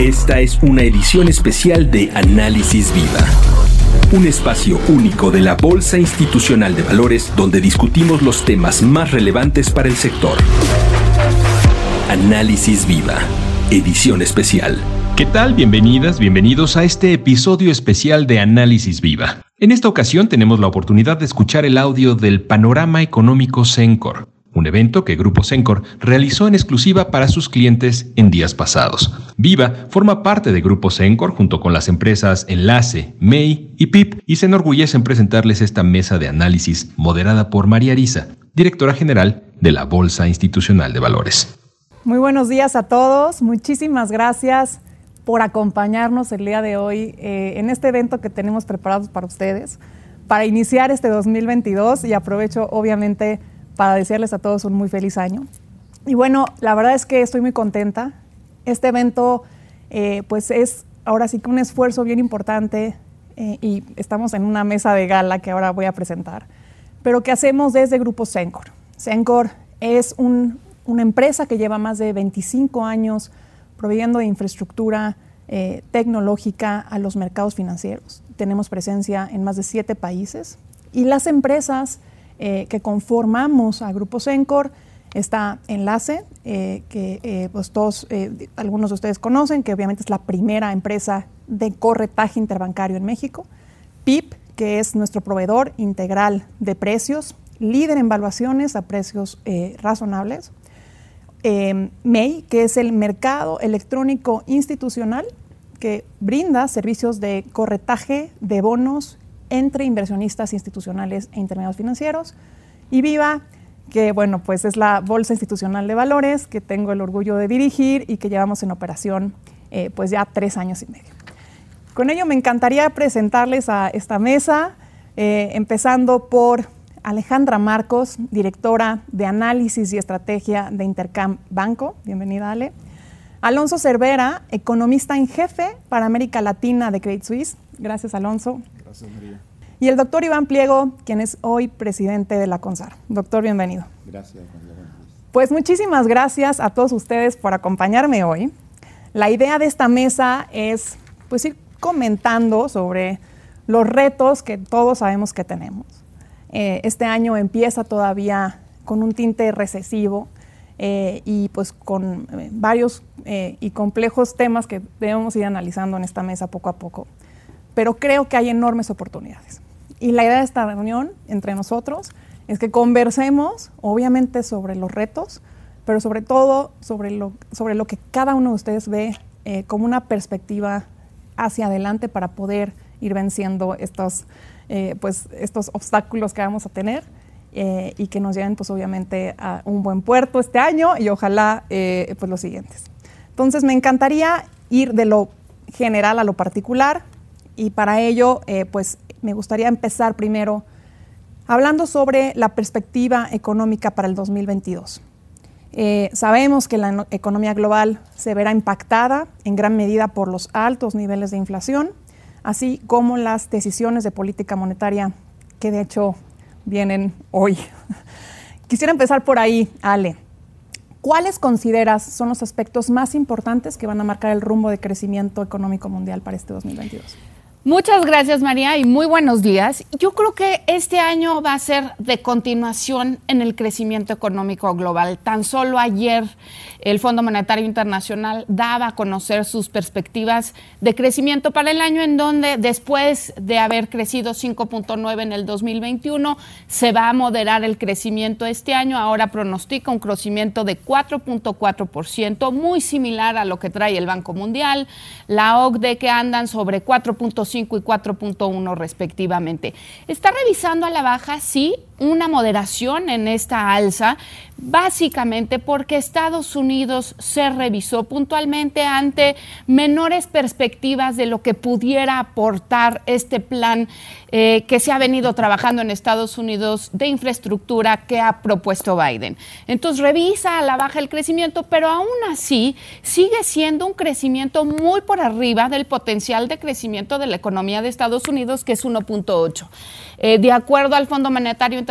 Esta es una edición especial de Análisis Viva. Un espacio único de la Bolsa Institucional de Valores donde discutimos los temas más relevantes para el sector. Análisis Viva, edición especial. ¿Qué tal? Bienvenidas, bienvenidos a este episodio especial de Análisis Viva. En esta ocasión tenemos la oportunidad de escuchar el audio del Panorama Económico Sencor, un evento que Grupo Sencor realizó en exclusiva para sus clientes en días pasados. Viva forma parte de Grupo Sencor junto con las empresas Enlace, MEI y PIP y se enorgullece en presentarles esta mesa de análisis moderada por María Arisa, directora general de la Bolsa Institucional de Valores. Muy buenos días a todos, muchísimas gracias por acompañarnos el día de hoy eh, en este evento que tenemos preparados para ustedes, para iniciar este 2022 y aprovecho obviamente para desearles a todos un muy feliz año. Y bueno, la verdad es que estoy muy contenta. Este evento eh, pues es ahora sí que un esfuerzo bien importante eh, y estamos en una mesa de gala que ahora voy a presentar, pero que hacemos desde Grupo Sencor. Sencor es una empresa que lleva más de 25 años proveyendo de infraestructura eh, tecnológica a los mercados financieros. Tenemos presencia en más de siete países y las empresas eh, que conformamos a Grupo Sencor está Enlace, eh, que pues todos, algunos de ustedes conocen, que obviamente es la primera empresa de corretaje interbancario en México. PIP, que es nuestro proveedor integral de precios, líder en valuaciones a precios razonables. Eh, MEI, que es el Mercado Electrónico Institucional, que brinda servicios de corretaje de bonos entre inversionistas institucionales e intermediarios financieros. Y Viva, que bueno, pues es la Bolsa Institucional de Valores que tengo el orgullo de dirigir y que llevamos en operación eh, pues ya tres años y medio. Con ello me encantaría presentarles a esta mesa, eh, empezando por Alejandra Marcos, directora de Análisis y Estrategia de Intercam Banco. Bienvenida, Ale. Alonso Cervera, economista en jefe para América Latina de Credit Suisse. Gracias, Alonso. Gracias, María. Y el doctor Iván Pliego, quien es hoy presidente de la CONSAR. Doctor, bienvenido. Gracias, María. Pues muchísimas gracias a todos ustedes por acompañarme hoy. La idea de esta mesa es pues ir comentando sobre los retos que todos sabemos que tenemos eh, este año empieza todavía con un tinte recesivo eh, y pues con eh, varios y complejos temas que debemos ir analizando en esta mesa poco a poco. Pero creo que hay enormes oportunidades. Y la idea de esta reunión entre nosotros es que conversemos, obviamente, sobre los retos, pero sobre todo sobre lo, sobre lo que cada uno de ustedes ve como una perspectiva hacia adelante para poder ir venciendo estos eh, pues estos obstáculos que vamos a tener eh, y que nos lleven pues obviamente a un buen puerto este año y ojalá eh, pues los siguientes. Entonces me encantaría ir de lo general a lo particular y para ello pues me gustaría empezar primero hablando sobre la perspectiva económica para el 2022. sabemos que la economía global se verá impactada en gran medida por los altos niveles de inflación así como las decisiones de política monetaria que de hecho vienen hoy. Quisiera empezar por ahí, Ale. ¿Cuáles consideras son los aspectos más importantes que van a marcar el rumbo de crecimiento económico mundial para este 2022? Muchas gracias María y muy buenos días. Yo creo que este año va a ser de continuación en el crecimiento económico global. Tan solo ayer el Fondo Monetario Internacional daba a conocer sus perspectivas de crecimiento para el año en donde después de haber crecido 5.9 en el 2021 se va a moderar el crecimiento este año. Ahora pronostica un crecimiento de 4.4%, muy similar a lo que trae el Banco Mundial, la OCDE que andan sobre 4.5 y 4.1 respectivamente. Está revisando a la baja, sí, una moderación en esta alza, básicamente porque Estados Unidos se revisó puntualmente ante menores perspectivas de lo que pudiera aportar este plan eh, que se ha venido trabajando en Estados Unidos de infraestructura que ha propuesto Biden. Entonces revisa a la baja el crecimiento, pero aún así sigue siendo un crecimiento muy por arriba del potencial de crecimiento de la economía de Estados Unidos, que es 1.8. Eh, de acuerdo al Fondo Monetario internacional,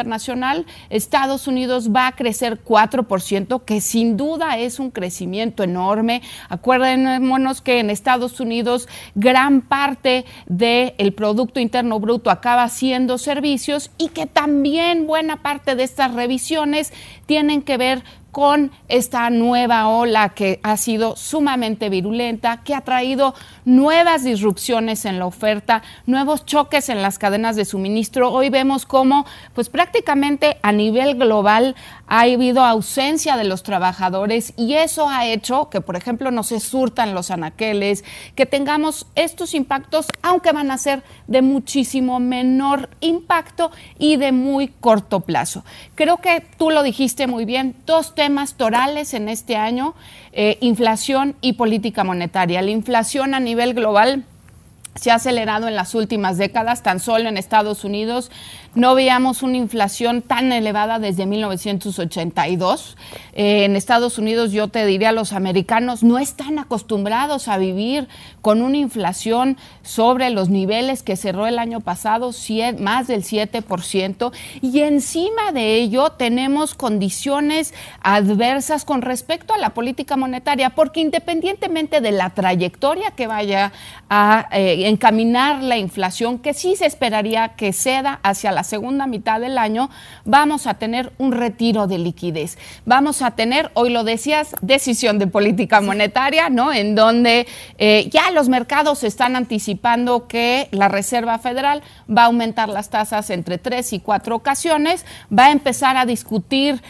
Estados Unidos va a crecer 4%, que sin duda es un crecimiento enorme. Acuérdenos que en Estados Unidos gran parte del Producto Interno Bruto acaba siendo servicios y que también buena parte de estas revisiones tienen que ver con esta nueva ola que ha sido sumamente virulenta, que ha traído nuevas disrupciones en la oferta, nuevos choques en las cadenas de suministro. Hoy vemos cómo, pues prácticamente a nivel global ha habido ausencia de los trabajadores y eso ha hecho que, por ejemplo, no se surtan los anaqueles, que tengamos estos impactos, aunque van a ser de muchísimo menor impacto y de muy corto plazo. Creo que tú lo dijiste muy bien, dos temas torales en este año, eh, inflación y política monetaria. La inflación a nivel global se ha acelerado en las últimas décadas, tan solo en Estados Unidos no veíamos una inflación tan elevada desde 1982. Eh, en Estados Unidos yo te diría, los americanos no están acostumbrados a vivir con una inflación sobre los niveles que cerró el año pasado, más del 7%, y encima de ello tenemos condiciones adversas con respecto a la política monetaria, porque independientemente de la trayectoria que vaya a eh, encaminar la inflación, que sí se esperaría que ceda hacia la segunda mitad del año, vamos a tener un retiro de liquidez. Vamos a tener, hoy lo decías, decisión de política monetaria, ¿no? En donde eh, ya los mercados están anticipando que la Reserva Federal va a aumentar las tasas entre tres y cuatro ocasiones, va a empezar a discutir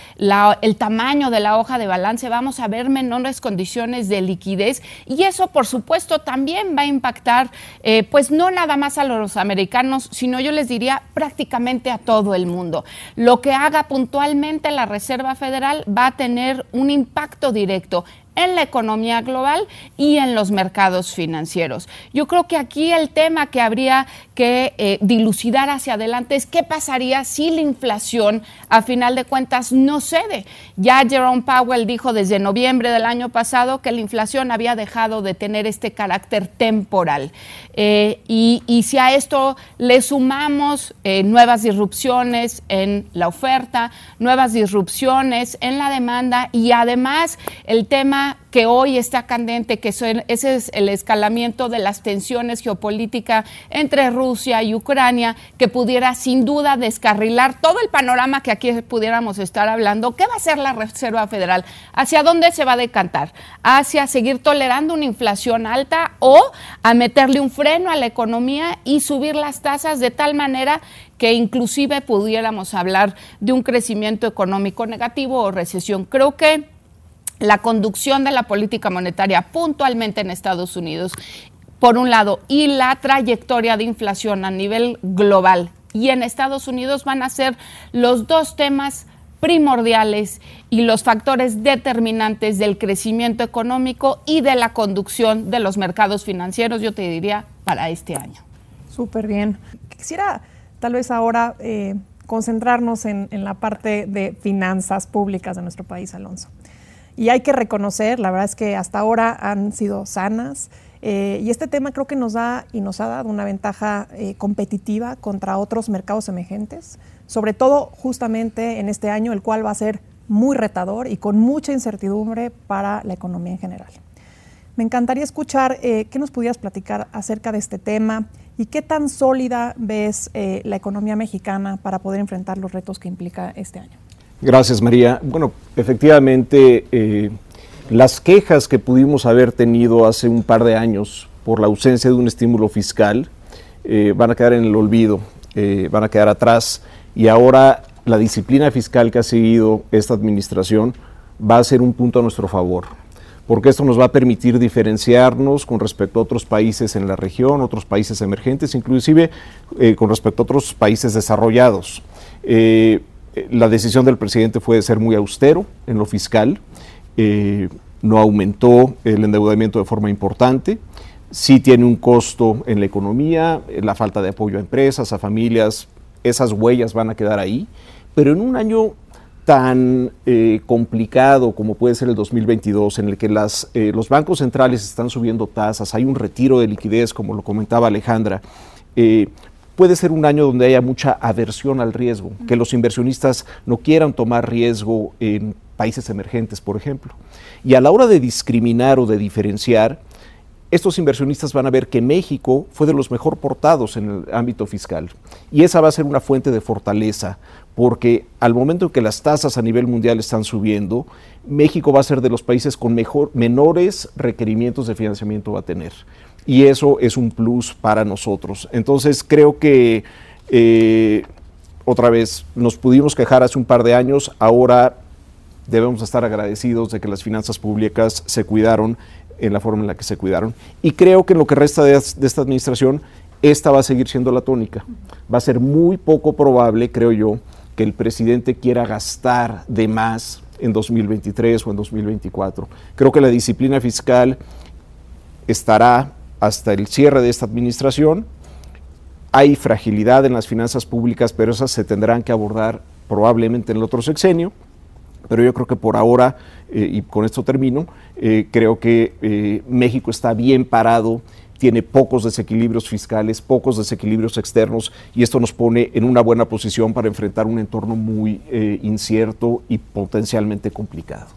el tamaño de la hoja de balance, vamos a ver menores condiciones de liquidez y eso, por supuesto, también va a impactar, eh, pues no nada más a los americanos, sino yo les diría prácticamente a todo el mundo. Lo que haga puntualmente la Reserva Federal va a tener un impacto directo en la economía global y en los mercados financieros. Yo creo que aquí el tema que habría que eh, dilucidar hacia adelante es qué pasaría si la inflación a final de cuentas no cede. Ya Jerome Powell dijo desde noviembre del año pasado que la inflación había dejado de tener este carácter temporal. Eh, y, si a esto le sumamos eh, nuevas disrupciones en la oferta, nuevas disrupciones en la demanda y además el tema que hoy está candente, que ese es el escalamiento de las tensiones geopolíticas entre Rusia y Ucrania, que pudiera sin duda descarrilar todo el panorama que aquí pudiéramos estar hablando. ¿Qué va a hacer la Reserva Federal? ¿Hacia dónde se va a decantar? ¿Hacia seguir tolerando una inflación alta o a meterle un freno a la economía y subir las tasas de tal manera que inclusive pudiéramos hablar de un crecimiento económico negativo o recesión? Creo que la conducción de la política monetaria puntualmente en Estados Unidos, por un lado, y la trayectoria de inflación a nivel global y en Estados Unidos van a ser los dos temas primordiales y los factores determinantes del crecimiento económico y de la conducción de los mercados financieros, yo te diría, para este año. Súper bien. Quisiera tal vez ahora eh, concentrarnos en la parte de finanzas públicas de nuestro país, Alonso y hay que reconocer, la verdad es que hasta ahora han sido sanas. Eh, y este tema creo que nos da y nos ha dado una ventaja eh, competitiva contra otros mercados emergentes, sobre todo justamente en este año, el cual va a ser muy retador y con mucha incertidumbre para la economía en general. Me encantaría escuchar eh, qué nos pudieras platicar acerca de este tema y qué tan sólida ves la economía mexicana para poder enfrentar los retos que implica este año. Gracias, María. Bueno, efectivamente, eh, las quejas que pudimos haber tenido hace un par de años por la ausencia de un estímulo fiscal eh, van a quedar en el olvido, eh, van a quedar atrás y ahora la disciplina fiscal que ha seguido esta administración va a ser un punto a nuestro favor, porque esto nos va a permitir diferenciarnos con respecto a otros países en la región, otros países emergentes, inclusive con respecto a otros países desarrollados la decisión del presidente fue de ser muy austero en lo fiscal, eh, no aumentó el endeudamiento de forma importante, sí tiene un costo en la economía, la falta de apoyo a empresas, a familias, esas huellas van a quedar ahí, pero en un año tan eh, complicado como puede ser el 2022, en el que las, eh, los bancos centrales están subiendo tasas, hay un retiro de liquidez, como lo comentaba Alejandra, puede ser un año donde haya mucha aversión al riesgo, que los inversionistas no quieran tomar riesgo en países emergentes, por ejemplo. Y a la hora de discriminar o de diferenciar, estos inversionistas van a ver que México fue de los mejor portados en el ámbito fiscal. Y esa va a ser una fuente de fortaleza, porque al momento en que las tasas a nivel mundial están subiendo, México va a ser de los países con mejor, menores requerimientos de financiamiento va a tener. Y eso es un plus para nosotros. Entonces creo que, eh, otra vez, nos pudimos quejar hace un par de años, ahora debemos estar agradecidos de que las finanzas públicas se cuidaron en la forma en la que se cuidaron. Y creo que en lo que resta de, esta administración, esta va a seguir siendo la tónica. Va a ser muy poco probable, creo yo, que el presidente quiera gastar de más en 2023 o en 2024. Creo que la disciplina fiscal estará hasta el cierre de esta administración. Hay fragilidad en las finanzas públicas, pero esas se tendrán que abordar probablemente en el otro sexenio. Pero yo creo que por ahora, eh, y con esto termino, eh, creo que eh, México está bien parado, tiene pocos desequilibrios fiscales, pocos desequilibrios externos, y esto nos pone en una buena posición para enfrentar un entorno muy incierto y potencialmente complicado.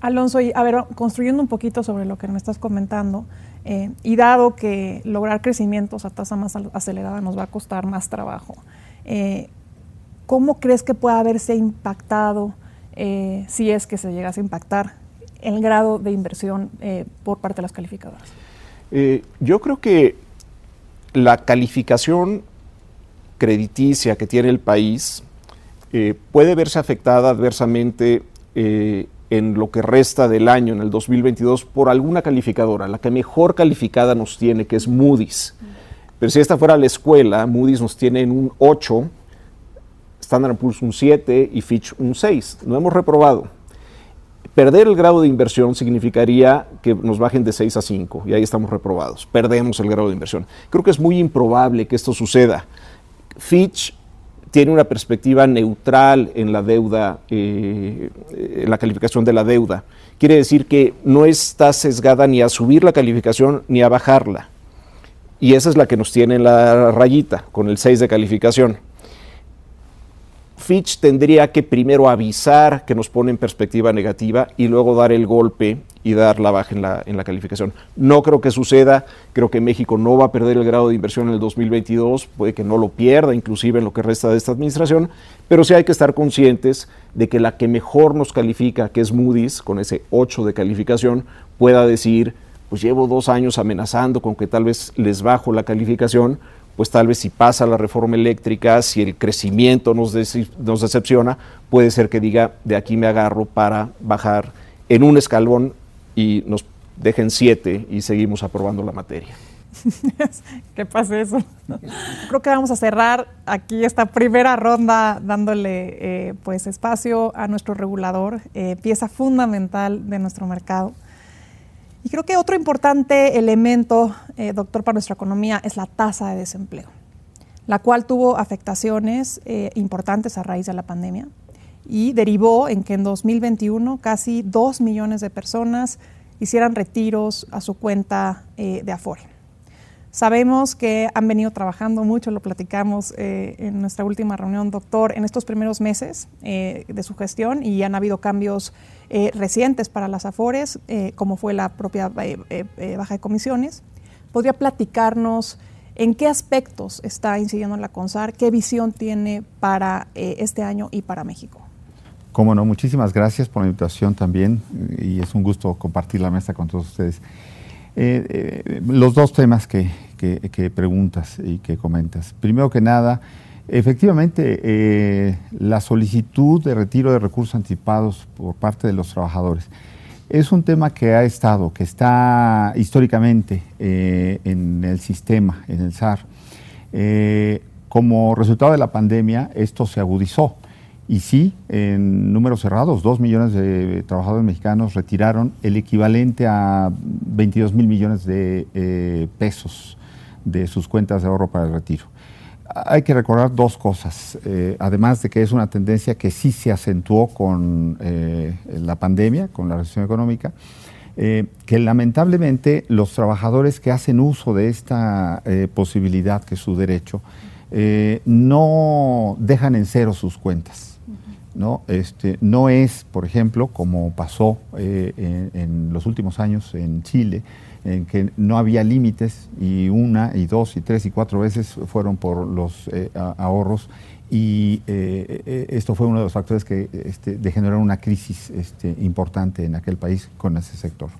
Alonso, a ver, construyendo un poquito sobre lo que me estás comentando, y dado que lograr crecimientos a tasa más acelerada nos va a costar más trabajo, ¿cómo crees que puede haberse impactado eh, si es que se llegase a impactar el grado de inversión eh, por parte de las calificadoras? Eh, yo creo que la calificación crediticia que tiene el país puede verse afectada adversamente en lo que resta del año, en el 2022, por alguna calificadora, la que mejor calificada nos tiene, que es Moody's. Pero si esta fuera la escuela, Moody's nos tiene en un 8 Standard Poor's un 7 y Fitch un 6. No hemos reprobado. Perder el grado de inversión significaría que nos bajen de 6 a 5 y ahí estamos reprobados. Perdemos el grado de inversión. Creo que es muy improbable que esto suceda. Fitch tiene una perspectiva neutral en la deuda, eh, en la calificación de la deuda. Quiere decir que no está sesgada ni a subir la calificación ni a bajarla. Y esa es la que nos tiene en la rayita, con el 6 de calificación. Fitch tendría que primero avisar que nos pone en perspectiva negativa y luego dar el golpe y dar la baja en la, en la calificación. No creo que suceda, creo que México no va a perder el grado de inversión en el 2022, puede que no lo pierda inclusive en lo que resta de esta administración, pero sí hay que estar conscientes de que la que mejor nos califica, que es Moody's, con ese 8 de calificación, pueda decir, pues llevo dos años amenazando con que tal vez les bajo la calificación, pues tal vez si pasa la reforma eléctrica, si el crecimiento nos, nos decepciona, puede ser que diga, de aquí me agarro para bajar en un escalón y nos dejen siete y seguimos aprobando la materia. ¿Qué pasa eso? Creo que vamos a cerrar aquí esta primera ronda dándole eh, pues espacio a nuestro regulador, eh, pieza fundamental de nuestro mercado. Y creo que otro importante elemento, eh, doctor, para nuestra economía es la tasa de desempleo, la cual tuvo afectaciones eh, importantes a raíz de la pandemia y derivó en que en 2021 casi dos millones de personas hicieran retiros a su cuenta eh, de Afore. Sabemos que han venido trabajando mucho, lo platicamos en nuestra última reunión, doctor, en estos primeros meses de su gestión y han habido cambios eh, recientes para las AFORES, eh, como fue la propia eh, baja de comisiones. ¿Podría platicarnos en qué aspectos está incidiendo la CONSAR, qué visión tiene para este año y para México? Cómo no, muchísimas gracias por la invitación también y es un gusto compartir la mesa con todos ustedes. Los dos temas que, preguntas y que comentas. Primero que nada, Efectivamente, eh, la solicitud de retiro de recursos anticipados por parte de los trabajadores es un tema que ha estado, que está históricamente eh, en el sistema, en el SAR. Eh, como resultado de la pandemia, esto se agudizó. Y sí, en números cerrados, dos millones de trabajadores mexicanos retiraron el equivalente a 22 mil millones de pesos de sus cuentas de ahorro para el retiro hay que recordar dos cosas, eh, además de que es una tendencia que sí se acentuó con eh, la pandemia, con la recesión económica, eh, que lamentablemente los trabajadores que hacen uso de esta posibilidad, que es su derecho, eh, no dejan en cero sus cuentas. ¿No? Este, no es, por ejemplo, como pasó eh, en, los últimos años en Chile, en que no había límites y una y dos y tres y cuatro veces fueron por los eh, ahorros y esto fue uno de los factores que este, degeneraron una crisis este, importante en aquel país con ese sector.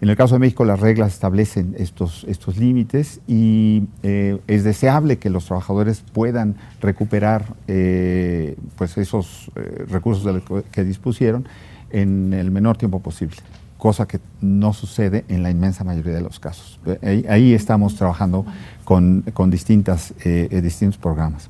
En el caso de México las reglas establecen estos, estos límites y eh, es deseable que los trabajadores puedan recuperar eh, pues esos eh, recursos que dispusieron en el menor tiempo posible, cosa que no sucede en la inmensa mayoría de los casos. Ahí, estamos trabajando con, con distintas, distintos programas.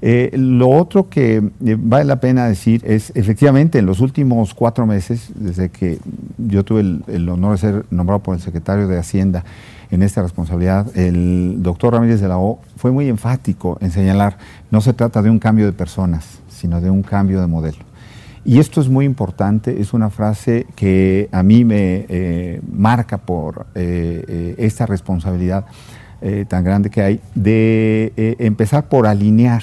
Eh, lo otro que eh, vale la pena decir es, efectivamente, en los últimos cuatro meses, desde que yo tuve el, honor de ser nombrado por el secretario de Hacienda en esta responsabilidad, el doctor Ramírez de la O fue muy enfático en señalar, no se trata de un cambio de personas, sino de un cambio de modelo. Y esto es muy importante, es una frase que a mí me eh, marca por esta responsabilidad tan grande que hay de empezar por alinear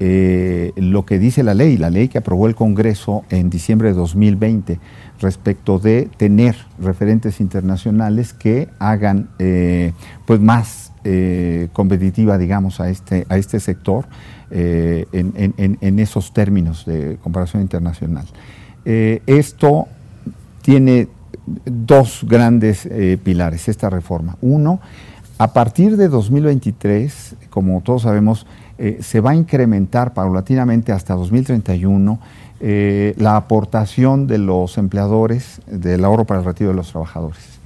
eh, lo que dice la ley, la ley que aprobó el Congreso en diciembre de 2020 respecto de tener referentes internacionales que hagan eh, pues más eh, competitiva, digamos, a este, a este sector en, esos términos de comparación internacional. esto tiene dos grandes pilares, esta reforma. Uno, a partir de 2023, como todos sabemos, eh, se va a incrementar paulatinamente hasta 2031 eh, la aportación de los empleadores del ahorro para el retiro de los trabajadores.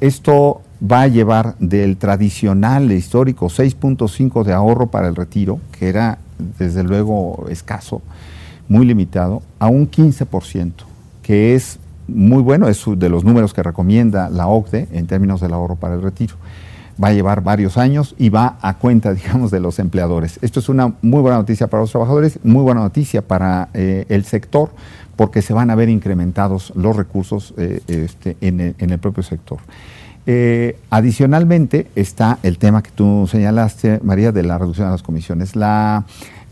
Esto va a llevar del tradicional histórico 6.5 de ahorro para el retiro, que era desde luego escaso, muy limitado, a un 15%, que es muy bueno, es de los números que recomienda la OCDE en términos del ahorro para el retiro va a llevar varios años y va a cuenta, digamos, de los empleadores. Esto es una muy buena noticia para los trabajadores, muy buena noticia para eh, el sector, porque se van a ver incrementados los recursos eh, este, en, el, propio sector. Eh, adicionalmente está el tema que tú señalaste, María, de la reducción de las comisiones. La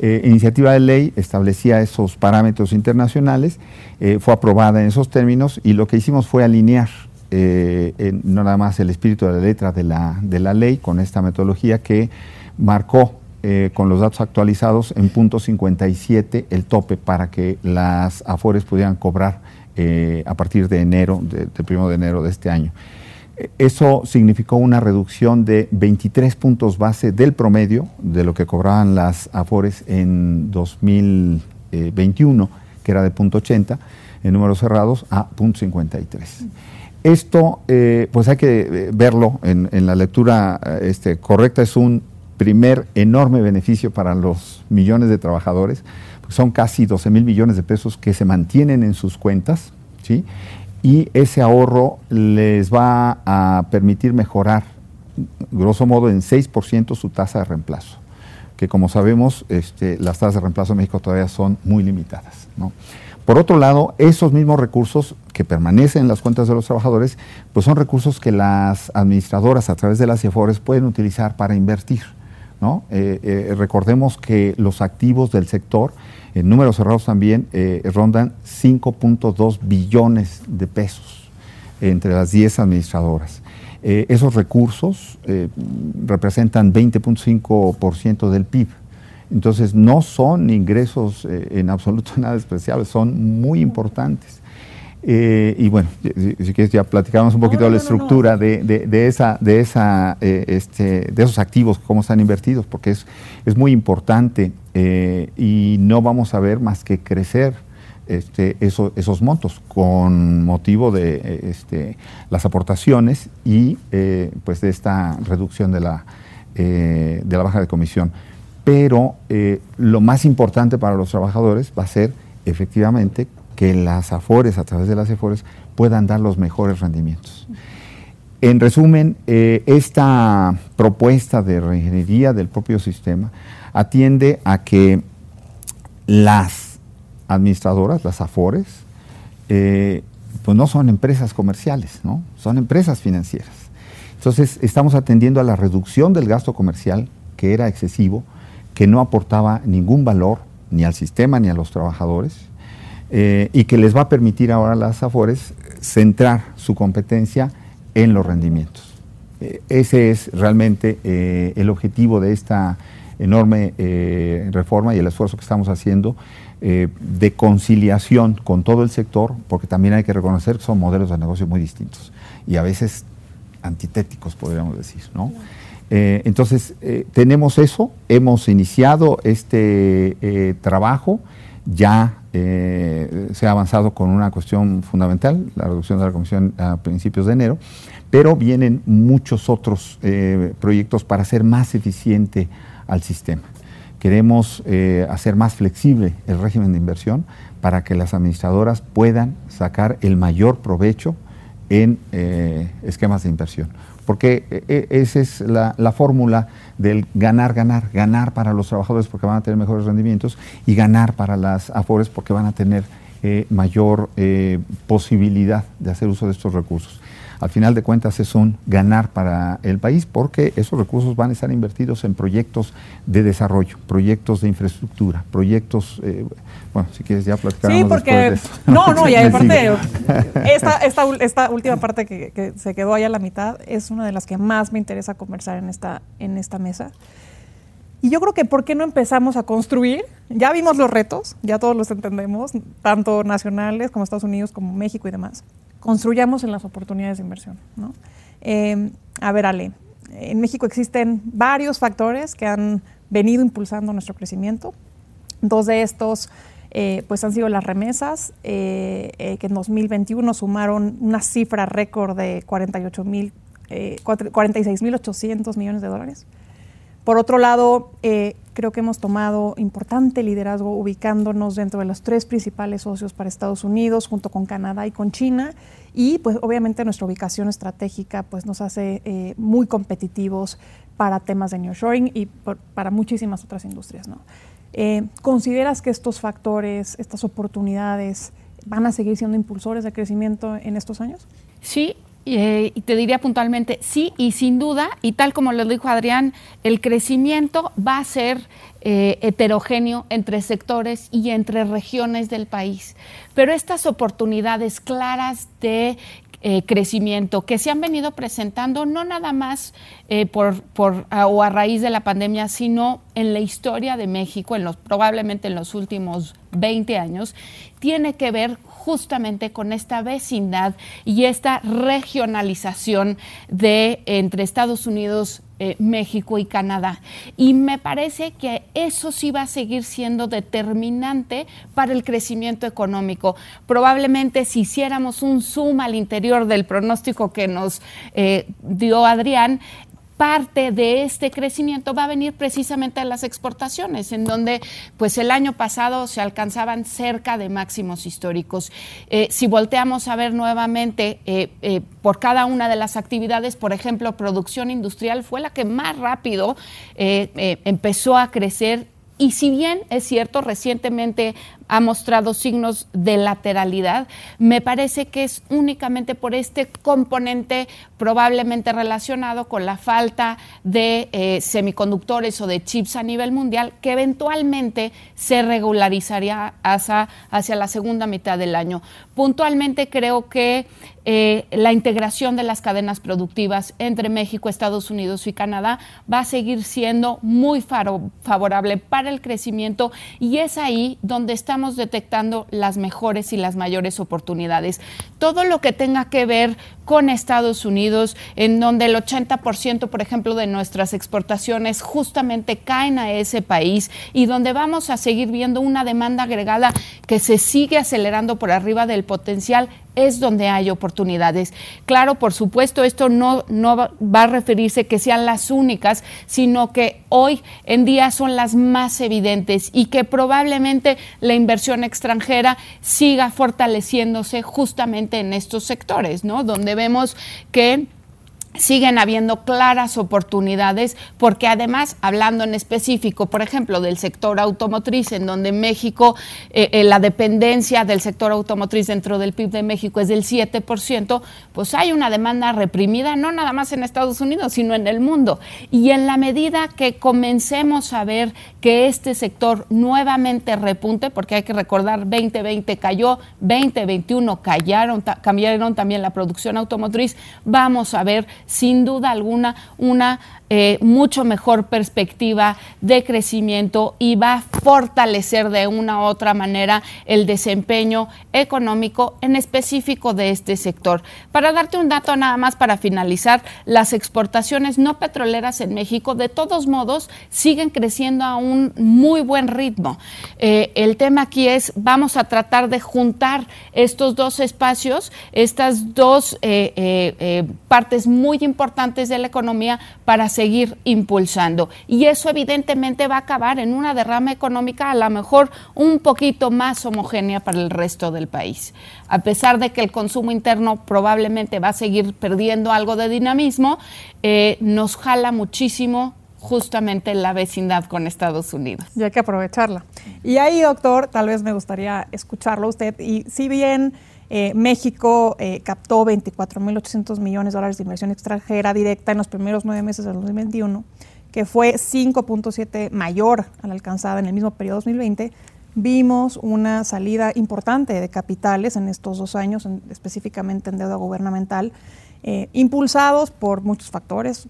iniciativa de ley establecía esos parámetros internacionales, fue aprobada en esos términos y lo que hicimos fue alinear eh, no nada más el espíritu de la letra de la, de la ley con esta metodología que marcó eh, con los datos actualizados en punto 57 el tope para que las AFORES pudieran cobrar eh, a partir de enero, del primero de enero de este año. Eso significó una reducción de 23 puntos base del promedio de lo que cobraban las AFORES en 2021, que era de punto 80 en números cerrados, a punto 53. Esto, eh, pues hay que eh, verlo en, la lectura eh, este, correcta, es un primer enorme beneficio para los millones de trabajadores, son casi 12 mil millones de pesos que se mantienen en sus cuentas, ¿sí? y ese ahorro les va a permitir mejorar, grosso modo, en 6% su tasa de reemplazo, que como sabemos, este, las tasas de reemplazo en México todavía son muy limitadas. ¿no? Por otro lado, esos mismos recursos que permanecen en las cuentas de los trabajadores, pues son recursos que las administradoras a través de las CIFORES pueden utilizar para invertir. Eh, eh, recordemos que los activos del sector, en números cerrados también, eh, rondan 5.2 billones de pesos entre las 10 administradoras. esos recursos representan 20.5% del PIB. Entonces no son ingresos eh, en absoluto nada despreciables, son muy importantes. Eh, y bueno, si, quieres ya platicamos un poquito de la estructura de, esa, de, esa, eh, este, de esos activos, cómo están invertidos, porque es, es muy importante y no vamos a ver más que crecer este, esos montos con motivo de este, las aportaciones y pues de esta reducción de la, de la baja de comisión pero eh, lo más importante para los trabajadores va a ser efectivamente que las AFORES, a través de las AFORES, puedan dar los mejores rendimientos. En resumen, eh, esta propuesta de reingeniería del propio sistema atiende a que las administradoras, las AFORES, eh, pues no son empresas comerciales, ¿no? son empresas financieras. Entonces, estamos atendiendo a la reducción del gasto comercial, que era excesivo, que no aportaba ningún valor ni al sistema ni a los trabajadores eh, y que les va a permitir ahora a las AFORES centrar su competencia en los rendimientos. Eh, ese es realmente eh, el objetivo de esta enorme reforma y el esfuerzo que estamos haciendo de conciliación con todo el sector, porque también hay que reconocer que son modelos de negocio muy distintos y a veces antitéticos, podríamos decir. ¿no? Entonces, tenemos eso, hemos iniciado este trabajo, ya eh, se ha avanzado con una cuestión fundamental, la reducción de la comisión a principios de enero, pero vienen muchos otros eh, proyectos para hacer más eficiente al sistema. Queremos eh, hacer más flexible el régimen de inversión para que las administradoras puedan sacar el mayor provecho en esquemas de inversión. Porque e, e, esa es la, fórmula del ganar, ganar, ganar para los trabajadores porque van a tener mejores rendimientos y ganar para las AFORES porque van a tener eh, mayor eh, posibilidad de hacer uso de estos recursos al final de cuentas es un ganar para el país porque esos recursos van a estar invertidos en proyectos de desarrollo, proyectos de infraestructura, proyectos, eh, bueno, si quieres ya platicar. Sí, porque, no, no, y aparte, esta, esta, esta, última parte que, que, se quedó ahí a la mitad es una de las que más me interesa conversar en esta, en esta mesa. Y yo creo que ¿por qué no empezamos a construir? Ya vimos los retos, ya todos los entendemos, tanto nacionales como Estados Unidos, como México y demás construyamos en las oportunidades de inversión. Eh, a ver, Ale, en México existen varios factores que han venido impulsando nuestro crecimiento. Dos de estos eh, pues han sido las remesas, eh, que en 2021 sumaron una cifra récord de 48 46.800 millones de dólares. Por otro lado, creo que hemos tomado importante liderazgo ubicándonos dentro de los tres principales socios para Estados Unidos, junto con Canadá y con China. Y pues obviamente nuestra ubicación estratégica pues, nos hace eh, muy competitivos para temas de nearshoring y para muchísimas otras industrias. Eh, ¿Consideras que estos factores, estas oportunidades van a seguir siendo impulsores de crecimiento en estos años? Sí, eh, y te diría puntualmente, sí, y sin duda, y tal como lo dijo Adrián, el crecimiento va a ser eh, heterogéneo entre sectores y entre regiones del país. Pero estas oportunidades claras de eh, crecimiento que se han venido presentando no nada más por, por o a raíz de la pandemia, sino en la historia de México, en los, probablemente en los últimos 20 años, tiene que ver justamente con esta vecindad y esta regionalización de entre Estados Unidos, eh, México y Canadá. Y me parece que eso sí va a seguir siendo determinante para el crecimiento económico. Probablemente si hiciéramos un zoom al interior del pronóstico que nos eh, dio Adrián, parte de este crecimiento va a venir precisamente de las exportaciones, en donde pues el año pasado se alcanzaban cerca de máximos históricos. Eh, si volteamos a ver nuevamente eh, eh, por cada una de las actividades, por ejemplo, producción industrial fue la que más rápido empezó a crecer y si bien es cierto, recientemente ha mostrado signos de lateralidad, me parece que es únicamente por este componente probablemente relacionado con la falta de eh, semiconductores o de chips a nivel mundial que eventualmente se regularizaría hacia, la segunda mitad del año. Puntualmente creo que eh, la integración de las cadenas productivas entre México, Estados Unidos y Canadá va a seguir siendo muy favorable para el crecimiento y es ahí donde estamos detectando las mejores y las mayores oportunidades. Todo lo que tenga que ver con Estados Unidos, en donde el 80%, por ejemplo, de nuestras exportaciones justamente caen a ese país y donde vamos a seguir viendo una demanda agregada que se sigue acelerando por arriba del potencial, es donde hay oportunidades. Claro, por supuesto, esto no, no va a referirse que sean las únicas, sino que hoy en día son las más evidentes y que probablemente la inversión extranjera siga fortaleciéndose justamente en estos sectores, ¿no? Donde vemos que siguen habiendo claras oportunidades porque además, hablando en específico, por ejemplo, del sector automotriz, en donde México, eh, eh, la dependencia del sector automotriz dentro del PIB de México es del 7%, pues hay una demanda reprimida, no nada más en Estados Unidos, sino en el mundo. Y en la medida que comencemos a ver que este sector nuevamente repunte, porque hay que recordar, 2020 cayó, 2021 callaron, cambiaron también la producción automotriz, vamos a ver sin duda alguna una eh, mucho mejor perspectiva de crecimiento y va a fortalecer de una u otra manera el desempeño económico en específico de este sector. Para darte un dato nada más para finalizar, las exportaciones no petroleras en México de todos modos siguen creciendo a un muy buen ritmo. Eh, el tema aquí es, vamos a tratar de juntar estos dos espacios, estas dos eh, partes muy importantes de la economía para seguir impulsando. Y eso evidentemente va a acabar en una derrama económica a lo mejor un poquito más homogénea para el resto del país. A pesar de que el consumo interno probablemente va a seguir perdiendo algo de dinamismo, eh, nos jala muchísimo justamente la vecindad con Estados Unidos. Y hay que aprovecharla. Y ahí, doctor, tal vez me gustaría escucharlo usted. Y si bien eh, México eh, captó 24.800 millones de dólares de inversión extranjera directa en los primeros nueve meses del 2021, que fue 5.7 mayor a la alcanzada en el mismo periodo 2020. Vimos una salida importante de capitales en estos dos años, específicamente en deuda gubernamental, eh, impulsados por muchos factores,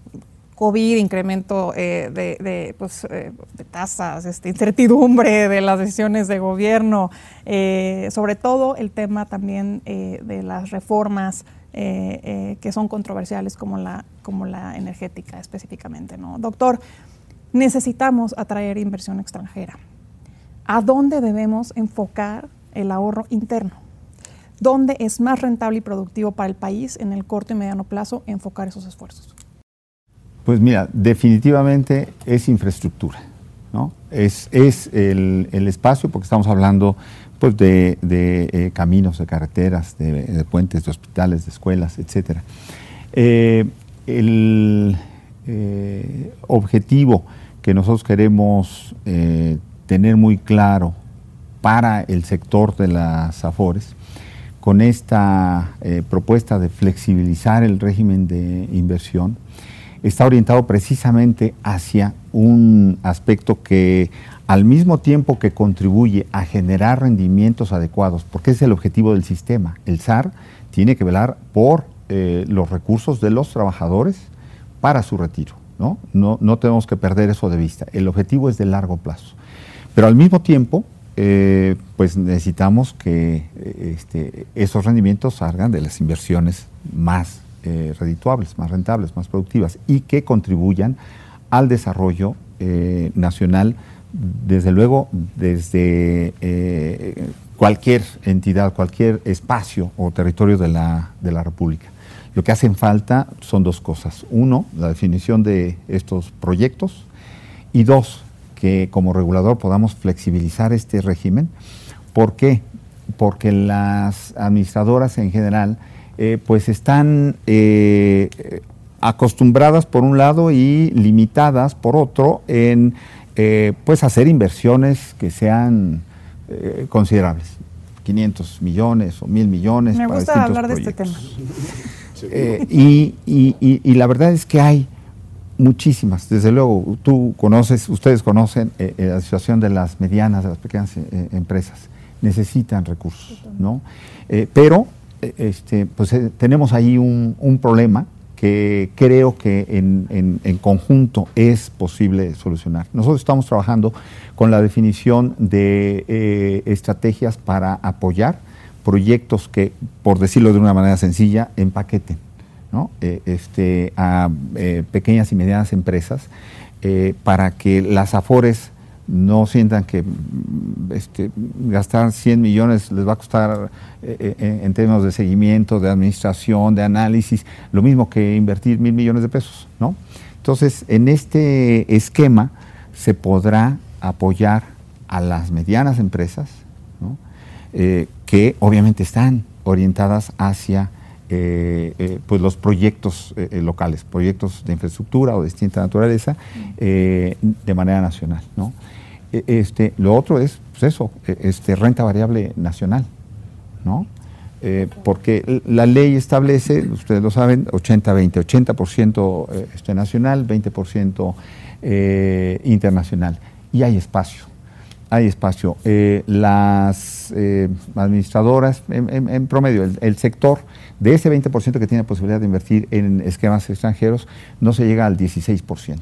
COVID, incremento eh, de, pues, eh, de, tasas, este, incertidumbre de las decisiones de gobierno, eh, sobre todo el tema también de las reformas que son controversiales como la, como la energética específicamente. ¿no? Doctor, necesitamos atraer inversión extranjera. ¿A dónde debemos enfocar el ahorro interno? ¿Dónde es más rentable y productivo para el país en el corto y mediano plazo enfocar esos esfuerzos? Pues mira, definitivamente es infraestructura, ¿no? Es, el, espacio, porque estamos hablando pues, de, eh, caminos, de carreteras, de, puentes, de hospitales, de escuelas, etc. Eh, el eh, objetivo que nosotros queremos tener muy claro para el sector de las AFORES, con esta propuesta de flexibilizar el régimen de inversión, está orientado precisamente hacia un aspecto que al mismo tiempo que contribuye a generar rendimientos adecuados, porque es el objetivo del sistema, el SAR tiene que velar por eh, los recursos de los trabajadores para su retiro. ¿no? No, tenemos que perder eso de vista. El objetivo es de largo plazo. Pero al mismo tiempo, eh, pues necesitamos que eh, este, esos rendimientos salgan de las inversiones más eh, redituables, más rentables, más productivas y que contribuyan al desarrollo eh, nacional, desde luego, desde eh, cualquier entidad, cualquier espacio o territorio de la, de la República. Lo que hacen falta son dos cosas. Uno, la definición de estos proyectos y dos, que como regulador podamos flexibilizar este régimen. ¿Por qué? Porque las administradoras en general eh, pues están eh, acostumbradas por un lado y limitadas por otro en eh, pues hacer inversiones que sean considerables. 500 millones o mil millones. Me gusta hablar de este tema. y, la verdad es que hay muchísimas. Desde luego, tú conoces, ustedes conocen la situación de las medianas, de las pequeñas empresas. Necesitan recursos, ¿no? pero este, pues eh, tenemos ahí un, problema que creo que en, conjunto es posible solucionar. Nosotros estamos trabajando con la definición de eh, estrategias para apoyar proyectos que, por decirlo de una manera sencilla, empaqueten eh, este, a pequeñas y medianas empresas para que las AFORES no sientan que mm, este, gastar 100 millones les va a costar eh, eh, en términos de seguimiento, de administración, de análisis, lo mismo que invertir mil millones de pesos, ¿no? Entonces, en este esquema se podrá apoyar a las medianas empresas, eh, que obviamente están orientadas hacia pues los proyectos locales, proyectos de infraestructura o de distinta naturaleza de manera nacional. ¿no? E, este, lo otro es pues eso, e, este, renta variable nacional. ¿no? porque la ley establece, ustedes lo saben, 80-20, 80%, este, nacional, 20% internacional. Y hay espacio hay espacio. Eh, las eh, administradoras, en, promedio, el, sector de ese 20% que tiene posibilidad de invertir en esquemas extranjeros, no se llega al 16%.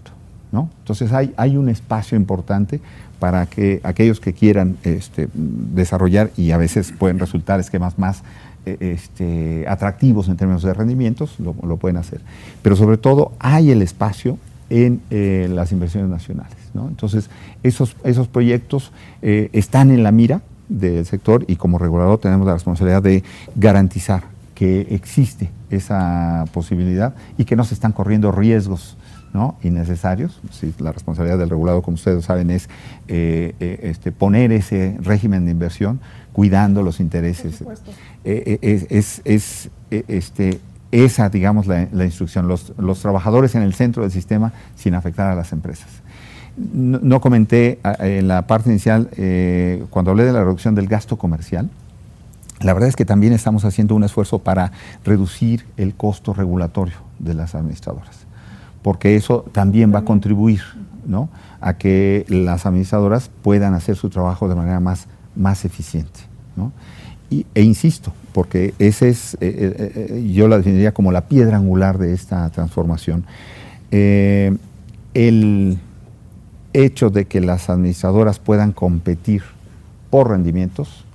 ¿no? Entonces hay, hay un espacio importante para que aquellos que quieran este, desarrollar y a veces pueden resultar esquemas más eh, este, atractivos en términos de rendimientos, lo, pueden hacer. Pero sobre todo hay el espacio en las inversiones nacionales. Entonces, esos, esos proyectos eh, están en la mira del sector y como regulador tenemos la responsabilidad de garantizar que existe esa posibilidad y que no se están corriendo riesgos ¿no? innecesarios. la responsabilidad del regulador, como ustedes saben, es eh, eh, este, poner ese régimen de inversión cuidando los intereses. es, es este, esa, digamos, la, instrucción, los, los, trabajadores en el centro del sistema sin afectar a las empresas. No, comenté en la parte inicial, eh, cuando hablé de la reducción del gasto comercial, la verdad es que también estamos haciendo un esfuerzo para reducir el costo regulatorio de las administradoras, porque eso también va a contribuir ¿no? a que las administradoras puedan hacer su trabajo de manera más, más eficiente. ¿no? Y, e insisto, porque ese es, eh, eh, yo la definiría como la piedra angular de esta transformación. el hecho de que las administradoras puedan competir por rendimientos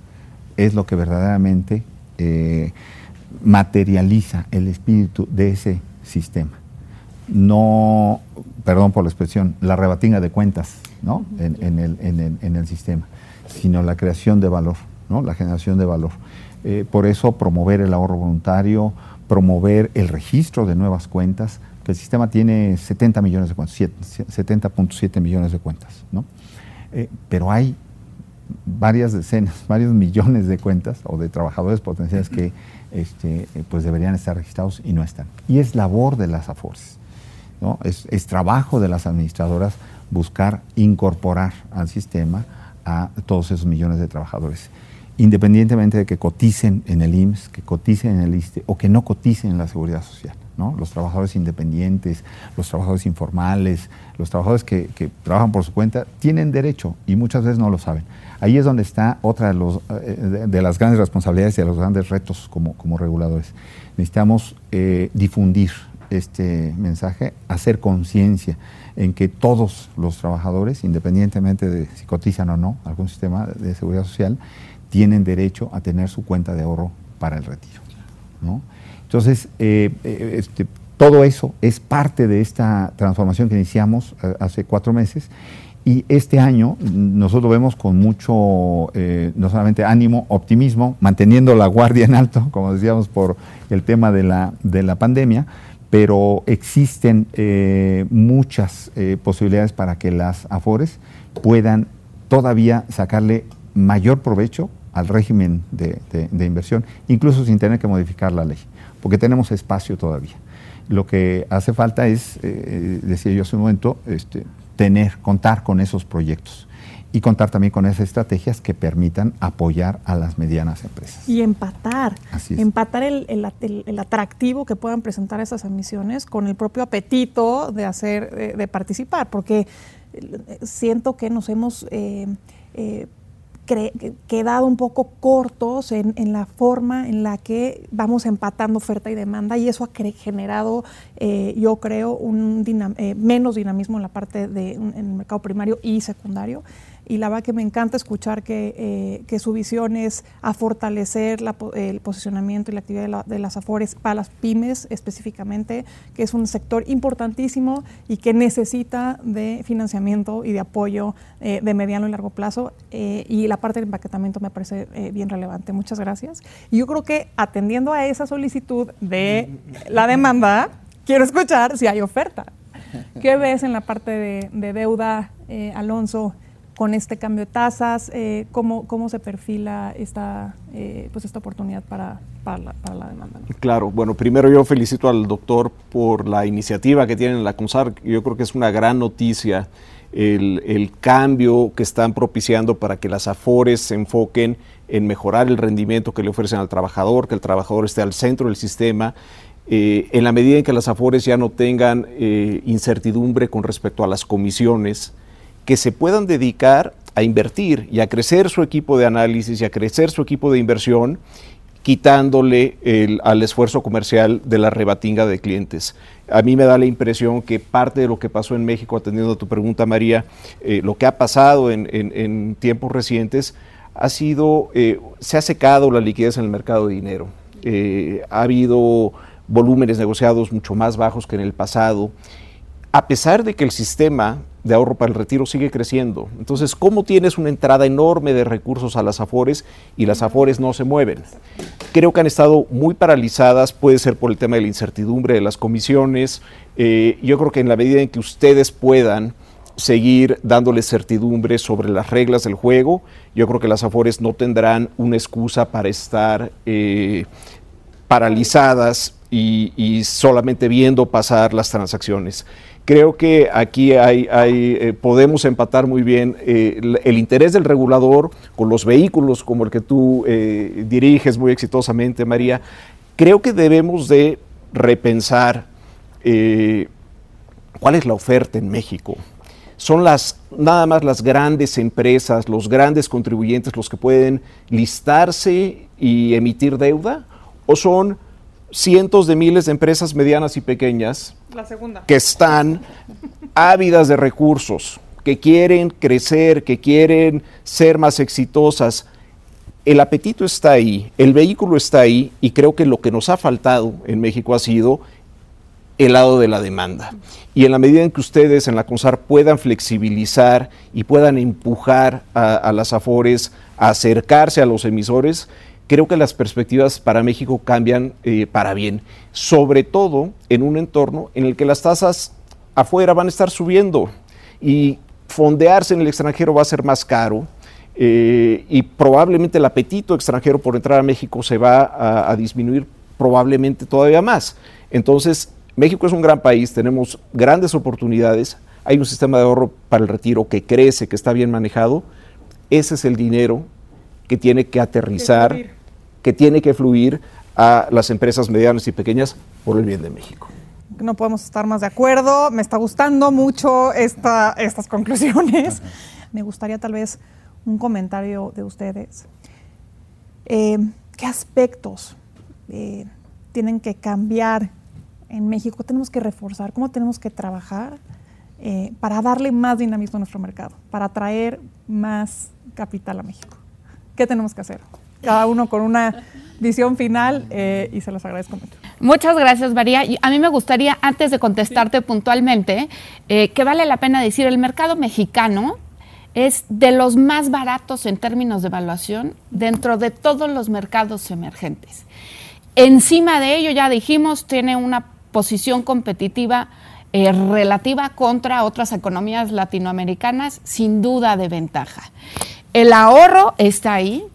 es lo que verdaderamente eh, materializa el espíritu de ese sistema. No, perdón por la expresión, la rebatinga de cuentas ¿no? en, el, sistema, sino la creación de valor, ¿no? la generación de valor. Eh, por eso promover el ahorro voluntario, promover el registro de nuevas cuentas, el sistema tiene 70 millones de cuentas, 70.7 millones de cuentas, ¿no? Eh, pero hay varias decenas, varios millones de cuentas o de trabajadores potenciales que este, eh, pues deberían estar registrados y no están. Y es labor de las AFORES, es, trabajo de las administradoras buscar incorporar al sistema a todos esos millones de trabajadores independientemente de que coticen en el IMSS, que coticen en el ISTE o que no coticen en la Seguridad Social los trabajadores independientes, los trabajadores informales, los trabajadores que, trabajan por su cuenta, tienen derecho y muchas veces no lo saben. Ahí es donde está otra de, eh, las grandes responsabilidades y de los grandes retos como, como reguladores. Necesitamos eh, difundir este mensaje, hacer conciencia en que todos los trabajadores, independientemente de si cotizan o no algún sistema de seguridad social, tienen derecho a tener su cuenta de ahorro para el retiro. ¿no? Entonces, eh, eh, este, todo eso es parte de esta transformación que iniciamos eh, hace cuatro meses. Y este año nosotros vemos con mucho, no solamente ánimo, optimismo, manteniendo la guardia en alto, como decíamos, por el tema de la, de la pandemia, pero existen muchas posibilidades para que las AFORES puedan todavía sacarle mayor provecho al régimen de, de inversión, incluso sin tener que modificar la ley porque tenemos espacio todavía. Lo que hace falta es, eh, decía yo hace un momento, este, tener, contar con esos proyectos y contar también con esas estrategias que permitan apoyar a las medianas empresas. Y empatar, empatar el, el, atractivo que puedan presentar esas emisiones con el propio apetito de hacer, de, participar, porque eh, siento que nos hemos eh, quedado un poco cortos en, la forma en la que vamos empatando oferta y demanda y eso ha generado, eh, yo creo, un eh, menos dinamismo en la parte de en el mercado primario y secundario y la verdad que me encanta escuchar que, eh, su visión es a fortalecer el posicionamiento y la actividad de, las AFORES para las pymes específicamente, que es un sector importantísimo y que necesita de financiamiento y de apoyo eh, de mediano y largo plazo. Eh, y la parte del empaquetamiento me parece bien relevante. Muchas gracias. Y yo creo que atendiendo a esa solicitud de la demanda, quiero escuchar si hay oferta. ¿Qué ves en la parte de, de deuda, Alonso? Con este cambio de tasas? Eh, ¿cómo, ¿cómo, se perfila esta, eh, pues esta oportunidad para, para, la, demanda? Claro, bueno, primero yo felicito al doctor por la iniciativa que tienen en la CONSAR. Yo creo que es una gran noticia el, el, cambio que están propiciando para que las AFORES se enfoquen en mejorar el rendimiento que le ofrecen al trabajador, que el trabajador esté al centro del sistema eh, en la medida en que las AFORES ya no tengan incertidumbre con respecto a las comisiones, que se puedan dedicar a invertir y a crecer su equipo de análisis y a crecer su equipo de inversión, quitándole al esfuerzo comercial de la rebatinga de clientes. A mí me da la impresión que parte de lo que pasó en México, atendiendo a tu pregunta, María, eh, lo que ha pasado en, tiempos recientes, ha sido, se ha secado la liquidez en el mercado de dinero. ha habido volúmenes negociados mucho más bajos que en el pasado, a pesar de que el sistema de ahorro para el retiro sigue creciendo. Entonces, ¿cómo tienes una entrada enorme de recursos a las AFORES y las AFORES no se mueven? Creo que han estado muy paralizadas, puede ser por el tema de la incertidumbre de las comisiones. Eh, yo creo que en la medida en que ustedes puedan seguir dándoles certidumbre sobre las reglas del juego, yo creo que las AFORES no tendrán una excusa para estar eh, paralizadas y, solamente viendo pasar las transacciones. Creo que aquí hay, eh, podemos empatar muy bien eh, el, interés del regulador con los vehículos como el que tú eh, diriges muy exitosamente, María. Creo que debemos de repensar cuál es la oferta en México. Son las, nada más las grandes empresas, los grandes contribuyentes los que pueden listarse y emitir deuda, o son cientos de miles de empresas medianas y pequeñas que están ávidas de recursos, que quieren crecer, que quieren ser más exitosas. El apetito está ahí, el vehículo está ahí y creo que lo que nos ha faltado en México ha sido el lado de la demanda. Y en la medida en que ustedes en la CONSAR puedan flexibilizar y puedan empujar a, a las AFORES a acercarse a los emisores, creo que las perspectivas para México cambian eh, para bien, sobre todo en un entorno en el que las tasas afuera van a estar subiendo y fondearse en el extranjero va a ser más caro. Eh, y probablemente el apetito extranjero por entrar a México se va a, disminuir probablemente todavía más. Entonces, México es un gran país, tenemos grandes oportunidades, hay un sistema de ahorro para el retiro que crece, que está bien manejado. Ese es el dinero que tiene que aterrizar que tiene que fluir a las empresas medianas y pequeñas por el bien de México. No podemos estar más de acuerdo. Me está gustando mucho esta, estas conclusiones. Me gustaría tal vez un comentario de ustedes. Eh, ¿Qué aspectos eh, tienen que cambiar en México? ¿Tenemos que reforzar? ¿Cómo tenemos que trabajar eh, para darle más dinamismo a nuestro mercado? Para atraer más capital a México. ¿Qué tenemos que hacer? Cada uno con una visión final eh, y se los agradezco mucho. Muchas gracias, María. A mí me gustaría, antes de contestarte puntualmente, eh, que vale la pena decir, el mercado mexicano es de los más baratos en términos de evaluación dentro de todos los mercados emergentes. Encima de ello, ya dijimos, tiene una posición competitiva eh, relativa contra otras economías latinoamericanas, sin duda de ventaja. El ahorro está ahí,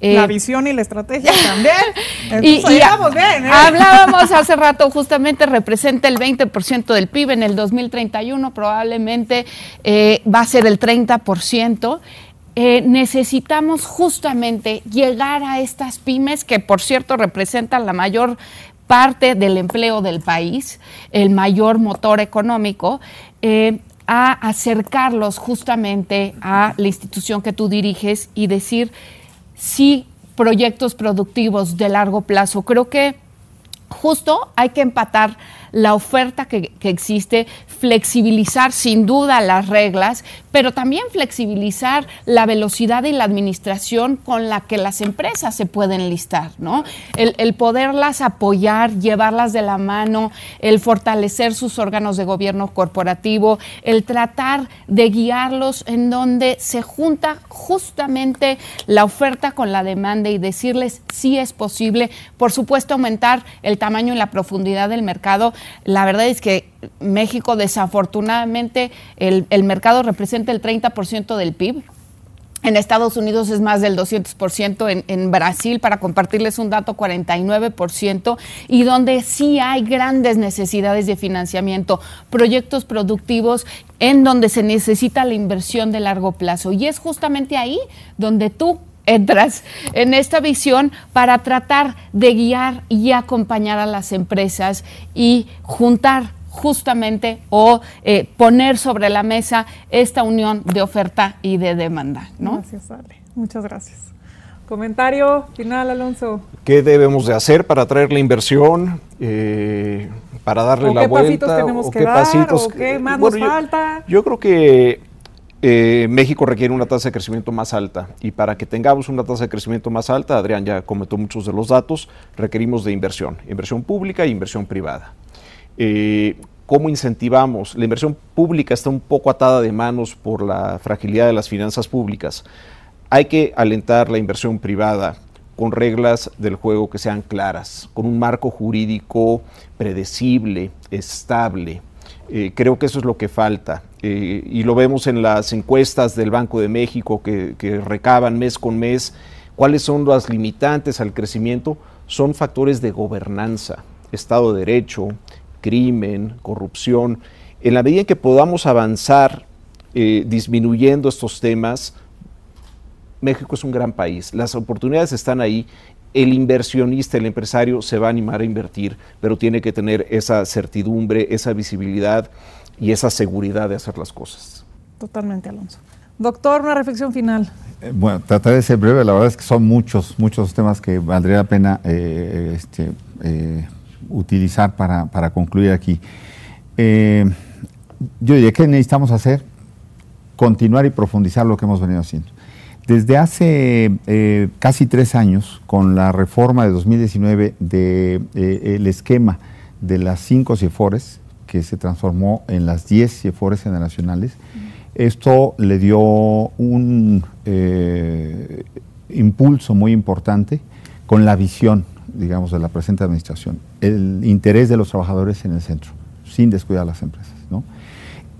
la eh, visión y la estrategia también. y, bien, ¿eh? Hablábamos hace rato, justamente representa el 20% del PIB en el 2031, probablemente eh, va a ser el 30%. necesitamos justamente llegar a estas pymes que, por cierto, representan la mayor parte del empleo del país, el mayor motor económico, a acercarlos justamente a la institución que tú diriges y decir, sí proyectos productivos de largo plazo. Creo que justo hay que empatar la oferta que, existe, flexibilizar sin duda las reglas, pero también flexibilizar la velocidad y la administración con la que las empresas se pueden listar, ¿no? El, poderlas apoyar, llevarlas de la mano, el fortalecer sus órganos de gobierno corporativo, el tratar de guiarlos en donde se junta justamente la oferta con la demanda y decirles si es posible, por supuesto, aumentar el tamaño y la profundidad del mercado La verdad es que México, desafortunadamente, el, el mercado representa el 30% del PIB en Estados Unidos es más del 200%, en, en, Brasil, para compartirles un dato, 49%, y donde sí hay grandes necesidades de financiamiento, proyectos productivos en donde se necesita la inversión de largo plazo. Y es justamente ahí donde tú entras en esta visión para tratar de guiar y acompañar a las empresas y juntar justamente o eh, poner sobre la mesa esta unión de oferta y de demanda. ¿no? Gracias, Ale. Muchas gracias. Comentario final, Alonso. ¿Qué debemos de hacer para atraer la inversión? Eh, para darle ¿O la qué vuelta. pasitos tenemos o que qué dar, pasitos. o qué más Bueno, nos yo- falta. Yo creo que eh, México requiere una tasa de crecimiento más alta y para que tengamos una tasa de crecimiento más alta, Adrián ya comentó muchos de los datos, requerimos de inversión, inversión pública e inversión privada. Eh, ¿Cómo incentivamos? La inversión pública está un poco atada de manos por la fragilidad de las finanzas públicas. Hay que alentar la inversión privada con reglas del juego que sean claras, con un marco jurídico predecible, estable. Eh, creo que eso es lo que falta. Eh, y lo vemos en las encuestas del Banco de México que, recaban mes con mes. ¿Cuáles son las limitantes al crecimiento? Son factores de gobernanza, Estado de Derecho, crimen, corrupción. En la medida en que podamos avanzar eh, disminuyendo estos temas, México es un gran país, las oportunidades están ahí, el inversionista, el empresario se va a animar a invertir, pero tiene que tener esa certidumbre, esa visibilidad y esa seguridad de hacer las cosas. Totalmente, Alonso. Doctor, una reflexión final. Eh, Bueno, trataré de ser breve. La verdad es que son muchos, muchos temas que valdría la pena eh, este, eh, utilizar para, para concluir aquí. Eh, yo diría que necesitamos hacer continuar y profundizar lo que hemos venido haciendo. Desde hace eh, casi tres años, con la reforma de 2019 del de, el esquema de las cinco CIEFORES, que se transformó en las 10 CIEFORES generacionales, esto le dio un eh, impulso muy importante con la visión, digamos, de la presente administración, el interés de los trabajadores en el centro, sin descuidar las empresas. ¿no?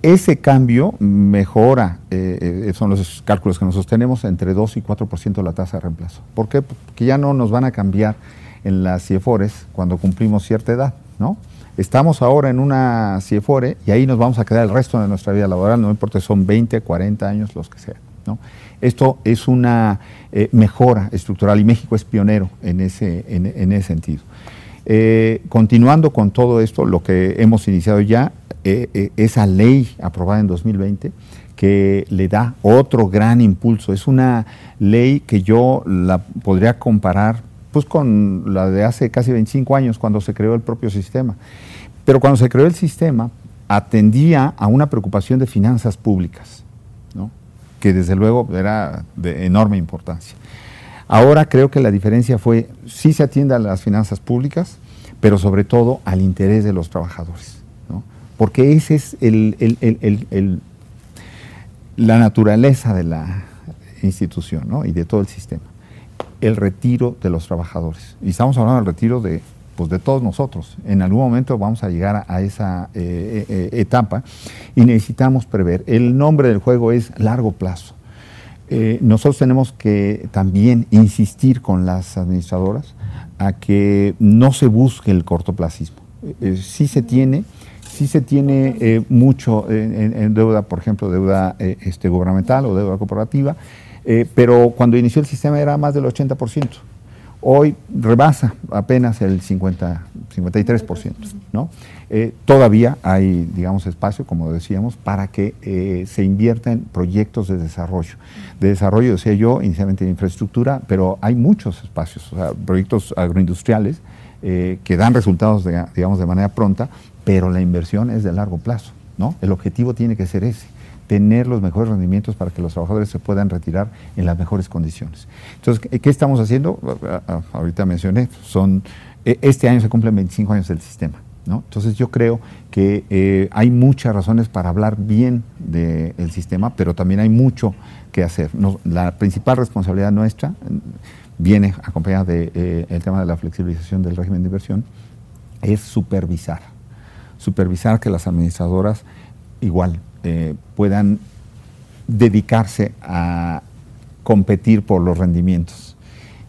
Ese cambio mejora, eh, eh, son los cálculos que nosotros tenemos, entre 2 y 4% la tasa de reemplazo. ¿Por qué? Porque ya no nos van a cambiar en las CIEFORES cuando cumplimos cierta edad, ¿no? Estamos ahora en una CIEFORE y ahí nos vamos a quedar el resto de nuestra vida laboral, no importa si son 20, 40 años, los que sean. ¿no? Esto es una eh, mejora estructural y México es pionero en ese, en, ese sentido. Eh, continuando con todo esto, lo que hemos iniciado ya, eh, esa ley aprobada en 2020, que le da otro gran impulso. Es una ley que yo la podría comparar pues con la de hace casi 25 años cuando se creó el propio sistema. Pero cuando se creó el sistema atendía a una preocupación de finanzas públicas, que desde luego era de enorme importancia. Ahora creo que la diferencia fue, sí se atiende a las finanzas públicas, pero sobre todo al interés de los trabajadores, porque ese es la naturaleza de la institución y de todo el sistema el retiro de los trabajadores. Y estamos hablando del retiro de, pues, de todos nosotros. En algún momento vamos a llegar a, esa eh, eh, etapa y necesitamos prever. El nombre del juego es largo plazo. Eh, nosotros tenemos que también insistir con las administradoras a que no se busque el cortoplacismo. sí se tiene, sí se tiene mucho en, deuda, por ejemplo, deuda este, gubernamental o deuda corporativa, eh, pero cuando inició el sistema era más del 80%. Hoy rebasa apenas el 50, 53%. ¿no? Eh, todavía hay, digamos, espacio, como decíamos, para que eh, se invierta en proyectos de desarrollo. De desarrollo, decía yo, inicialmente de infraestructura, pero hay muchos espacios, o sea, proyectos agroindustriales que dan resultados, de, digamos, de manera pronta, pero la inversión es de largo plazo. ¿no? El objetivo tiene que ser ese tener los mejores rendimientos para que los trabajadores se puedan retirar en las mejores condiciones. Entonces, ¿qué estamos haciendo? Ahorita mencioné, son, este año se cumplen 25 años del sistema. ¿no? Entonces yo creo que eh, hay muchas razones para hablar bien del de sistema, pero también hay mucho que hacer. La principal responsabilidad nuestra viene acompañada del de, eh, tema de la flexibilización del régimen de inversión, es supervisar supervisar que las administradoras igual eh, puedan dedicarse a competir por los rendimientos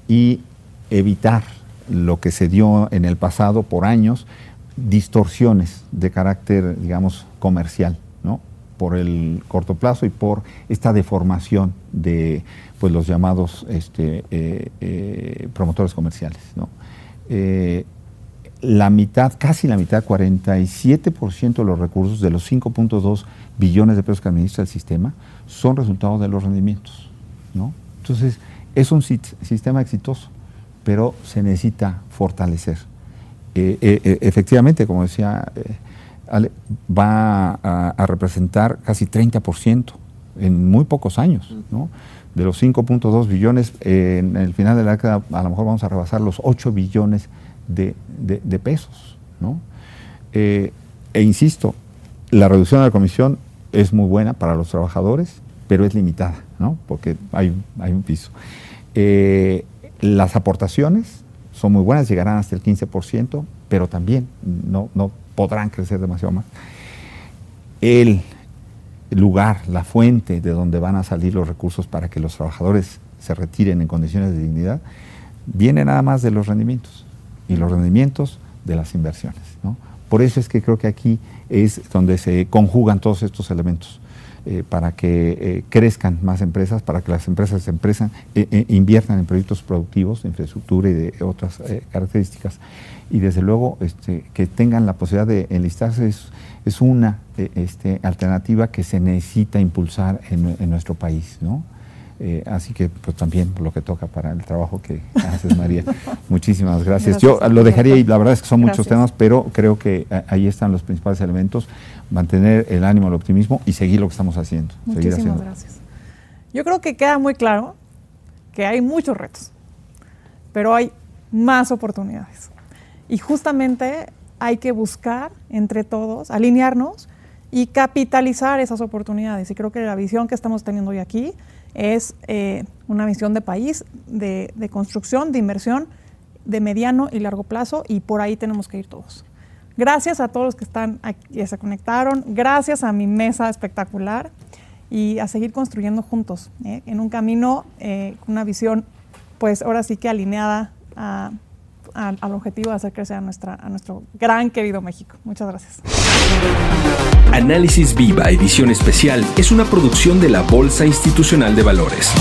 y evitar lo que se dio en el pasado por años, distorsiones de carácter, digamos, comercial, ¿no? Por el corto plazo y por esta deformación de pues, los llamados este, eh, eh, promotores comerciales, ¿no? La mitad, casi la mitad, 47% de los recursos de los 5.2 billones de pesos que administra el sistema son resultado de los rendimientos. ¿no? Entonces, es un sistema exitoso, pero se necesita fortalecer. Eh, eh, eh, efectivamente, como decía, va a, representar casi 30% en muy pocos años. ¿no? De los 5.2 billones, en el final de la década a lo mejor vamos a rebasar los 8 billones de, pesos. ¿no? e insisto, la reducción de la comisión es muy buena para los trabajadores, pero es limitada, ¿no? porque hay, hay un piso. Eh, las aportaciones son muy buenas, llegarán hasta el 15%, pero también no, no podrán crecer demasiado más. El lugar, la fuente de donde van a salir los recursos para que los trabajadores se retiren en condiciones de dignidad, viene nada más de los rendimientos y los rendimientos de las inversiones. Por eso es que creo que aquí es donde se conjugan todos estos elementos. Eh, para que eh, crezcan más empresas, para que las empresas empresas, eh, inviertan en proyectos productivos, de infraestructura y de otras características. Y desde luego este, que tengan la posibilidad de enlistarse es, es una este, alternativa que se necesita impulsar en, en nuestro país. ¿no? Eh, así que pues también lo que toca para el trabajo que haces, María. Muchísimas gracias. Yo lo dejaría y la verdad es que son muchos temas, pero creo que eh, ahí están los principales elementos, mantener el ánimo, el optimismo y seguir lo que estamos haciendo. Muchísimas gracias. Yo creo que queda muy claro que hay muchos retos, pero hay más oportunidades. Y justamente hay que buscar entre todos, alinearnos y capitalizar esas oportunidades. Y creo que la visión que estamos teniendo hoy aquí es eh, una visión de país, de, construcción, de inversión de mediano y largo plazo y por ahí tenemos que ir todos. Gracias a todos los que están aquí, que se conectaron, gracias a mi mesa espectacular y a seguir construyendo juntos ¿eh? en un camino, eh, una visión, pues ahora sí que alineada a al, objetivo de hacer crecer a, nuestra, a nuestro gran querido México. Muchas gracias. Análisis Viva, edición especial, es una producción de la Bolsa Institucional de Valores.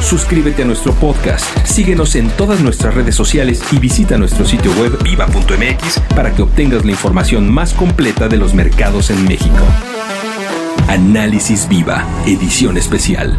Suscríbete a nuestro podcast, síguenos en todas nuestras redes sociales y visita nuestro sitio web viva.mx para que obtengas la información más completa de los mercados en México. Análisis Viva, edición especial.